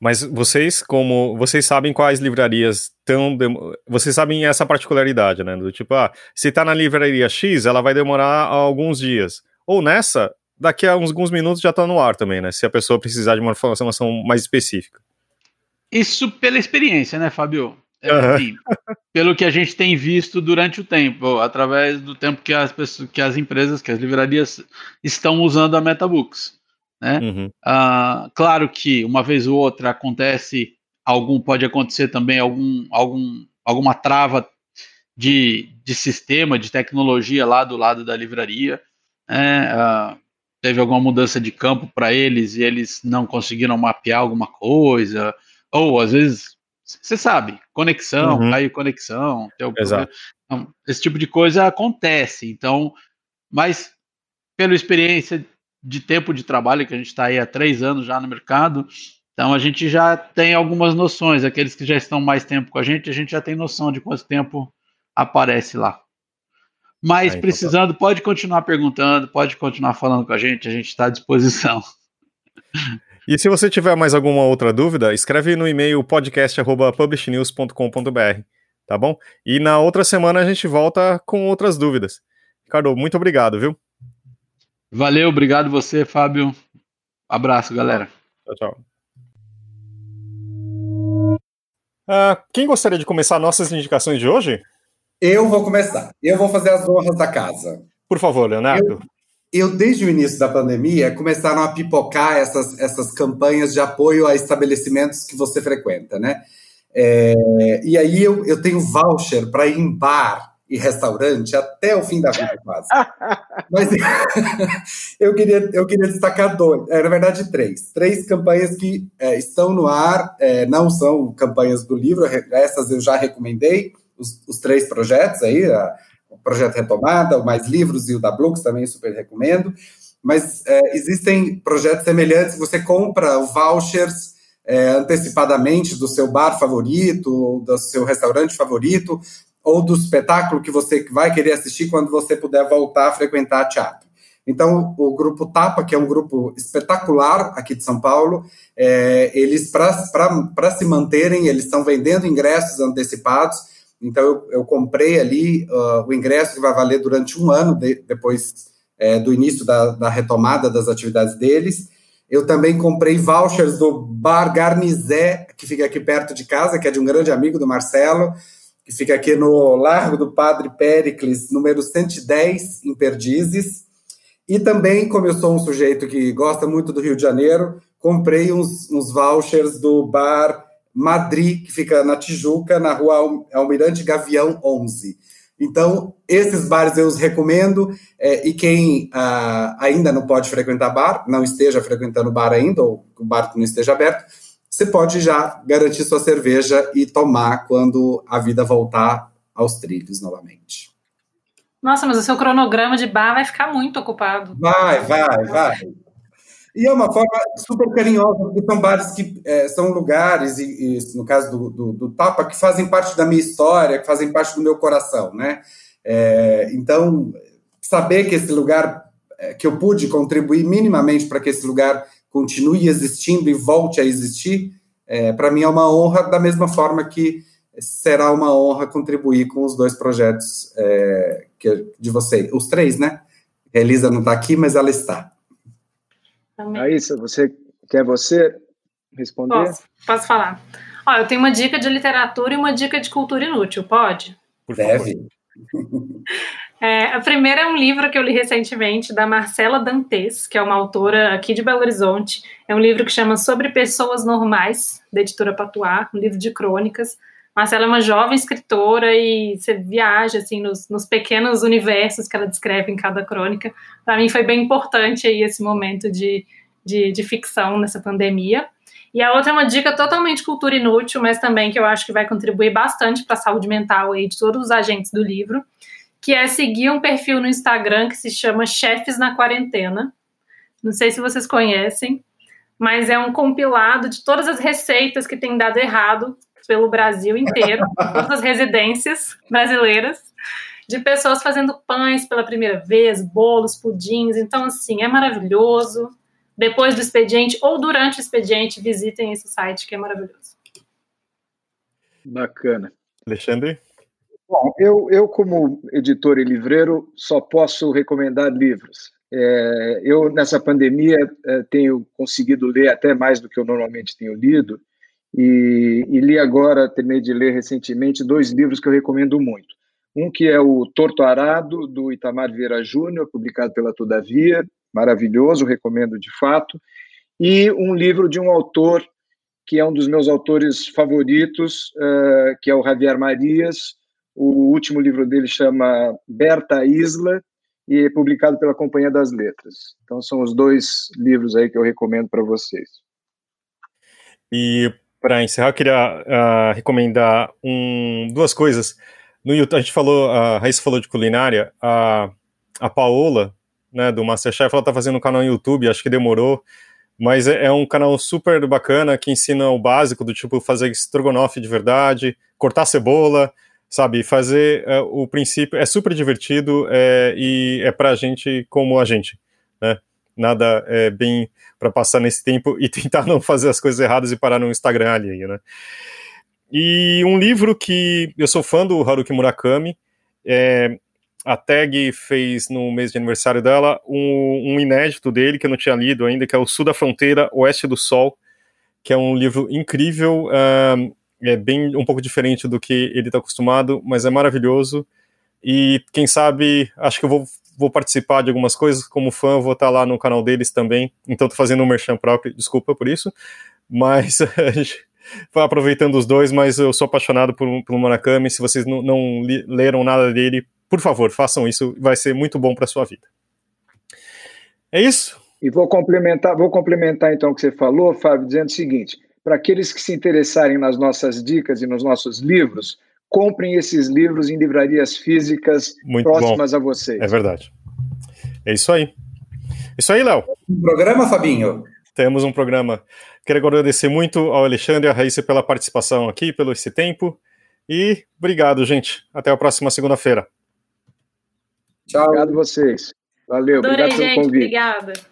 Mas vocês, como vocês sabem quais livrarias estão, vocês sabem essa particularidade, né? Do tipo, ah, se está na livraria X, ela vai demorar alguns dias. Ou nessa, daqui a uns alguns minutos já está no ar também, né? Se a pessoa precisar de uma informação mais específica. Isso pela experiência, né, Fábio? É, uhum. assim, pelo que a gente tem visto durante o tempo, através do tempo que as pessoas, que as empresas, que as livrarias estão usando a MetaBooks. Né? Uhum. Uh, claro que uma vez ou outra acontece algum, pode acontecer também algum, algum, alguma trava de, de sistema, de tecnologia lá do lado da livraria. Né? Uh, teve alguma mudança de campo para eles e eles não conseguiram mapear alguma coisa, ou às vezes, você sabe, conexão, uhum. caiu conexão. Então, esse tipo de coisa acontece. Então, mas pela experiência de tempo de trabalho, que a gente está aí há três anos já no mercado, então a gente já tem algumas noções. Aqueles que já estão mais tempo com a gente, a gente já tem noção de quanto tempo aparece lá. Mas então tá. precisando, pode continuar perguntando, pode continuar falando com a gente, a gente está à disposição. E se você tiver mais alguma outra dúvida, escreve no e-mail podcast.publishnews.com.br, tá bom? E na outra semana a gente volta com outras dúvidas. Ricardo, muito obrigado, viu? Valeu, obrigado você, Fábio. Abraço, galera. Tchau, tchau. Uh, quem gostaria de começar nossas indicações de hoje? Eu vou começar. Eu vou fazer as honras da casa. Por favor, Leonardo. Eu, eu, desde o início da pandemia, começaram a pipocar essas, essas campanhas de apoio a estabelecimentos que você frequenta, né? É, e aí eu, eu tenho voucher para ir em bar e restaurante até o fim da vida, quase. Mas eu, queria, eu queria destacar dois, é, na verdade, três. Três campanhas que é, estão no ar, é, não são campanhas do livro, essas eu já recomendei, os, os três projetos aí, a, o projeto Retomada, o Mais Livros e o da Blux também super recomendo. Mas é, existem projetos semelhantes, você compra vouchers é, antecipadamente do seu bar favorito, do seu restaurante favorito, ou do espetáculo que você vai querer assistir quando você puder voltar a frequentar teatro. Então, o grupo Tapa, que é um grupo espetacular aqui de São Paulo, é, eles, para se manterem, eles estão vendendo ingressos antecipados. Então, eu, eu comprei ali uh, o ingresso que vai valer durante um ano, de, depois é, do início da, da, retomada das atividades deles. Eu também comprei vouchers do Bar Garnizé, que fica aqui perto de casa, que é de um grande amigo do Marcelo que fica aqui no Largo do Padre Péricles, número 110, em Perdizes. E também, como eu sou um sujeito que gosta muito do Rio de Janeiro, comprei uns, uns vouchers do bar Madrid, que fica na Tijuca, na rua Almirante Gavião 11. Então, esses bares eu os recomendo, é, e quem ah, ainda não pode frequentar bar, não esteja frequentando bar ainda, ou o bar não esteja aberto, você pode já garantir sua cerveja e tomar quando a vida voltar aos trilhos novamente. Nossa, mas o seu cronograma de bar vai ficar muito ocupado. Vai, vai, vai. E é uma forma super carinhosa, porque são bares que é, são lugares, e, e, no caso do, do, do, Tapa, que fazem parte da minha história, que fazem parte do meu coração, né? É, então, saber que esse lugar, é, que eu pude contribuir minimamente para que esse lugar continue existindo e volte a existir, é, para mim é uma honra, da mesma forma que será uma honra contribuir com os dois projetos é, que, de vocês, os três, né? A Elisa não está aqui, mas ela está. Raíssa, você quer você responder? Posso, posso falar. Ó, eu tenho uma dica de literatura e uma dica de cultura inútil, pode? Por Deve. É, a primeira é um livro que eu li recentemente, da Marcela Dantes, que é uma autora aqui de Belo Horizonte. É um livro que chama Sobre Pessoas Normais, da editora Patuá, um livro de crônicas. Marcela é uma jovem escritora e você viaja assim nos, nos pequenos universos que ela descreve em cada crônica. Para mim foi bem importante aí esse momento de, de, de ficção nessa pandemia. E a outra é uma dica totalmente cultura inútil, mas também que eu acho que vai contribuir bastante para a saúde mental aí de todos os agentes do livro, que é seguir um perfil no Instagram que se chama Chefes na Quarentena. Não sei se vocês conhecem, mas é um compilado de todas as receitas que têm dado errado pelo Brasil inteiro, todas as residências brasileiras, de pessoas fazendo pães pela primeira vez, bolos, pudins. Então, assim, é maravilhoso. Depois do expediente ou durante o expediente, visitem esse site que é maravilhoso. Bacana. Alexandre? Bom, eu, eu como editor e livreiro só posso recomendar livros. É, eu, nessa pandemia, é, tenho conseguido ler até mais do que eu normalmente tenho lido, e, e, li agora, terminei de ler recentemente, dois livros que eu recomendo muito. Um que é o Torto Arado, do Itamar Vieira Júnior, publicado pela Todavia, maravilhoso, recomendo de fato, e um livro de um autor que é um dos meus autores favoritos, uh, que é o Javier Marias, o último livro dele chama Berta Isla e é publicado pela Companhia das Letras. Então são os dois livros aí que eu recomendo para vocês. E para encerrar, eu queria uh, recomendar um, duas coisas. No YouTube, a gente falou, a Raíssa falou de culinária, a, a Paola, né, do Masterchef, ela está fazendo um canal no YouTube, acho que demorou, mas é, é, um canal super bacana que ensina o básico do tipo fazer estrogonofe de verdade, cortar cebola, sabe? Fazer é, o princípio é super divertido é, e é pra gente como a gente, né? Nada é bem para passar nesse tempo e tentar não fazer as coisas erradas e parar no Instagram ali, né? E um livro que eu sou fã do Haruki Murakami, é, a Tag fez no mês de aniversário dela um, um, inédito dele que eu não tinha lido ainda, que é o Sul da Fronteira, Oeste do Sol, que é um livro incrível. Uh, é bem um pouco diferente do que ele está acostumado, mas é maravilhoso. E quem sabe, acho que eu vou, vou participar de algumas coisas como fã, vou estar tá lá no canal deles também. Então estou fazendo um merchan próprio, desculpa por isso. Mas aproveitando os dois, mas eu sou apaixonado por, por Murakami. Se vocês não, não leram nada dele, por favor, façam isso, vai ser muito bom para sua vida. É isso? E vou complementar, vou complementar então o que você falou, Fábio, dizendo o seguinte: para aqueles que se interessarem nas nossas dicas e nos nossos livros, comprem esses livros em livrarias físicas Muito próximas bom. a vocês. É verdade. É isso aí. Isso aí, Léo. Um programa, Fabinho? Temos um programa. Quero agradecer muito ao Alexandre e à Raíssa pela participação aqui, pelo esse tempo. E obrigado, gente. Até a próxima segunda-feira. Tchau. Obrigado a vocês. Valeu. Adorei, obrigado pelo gente. convite. Obrigada.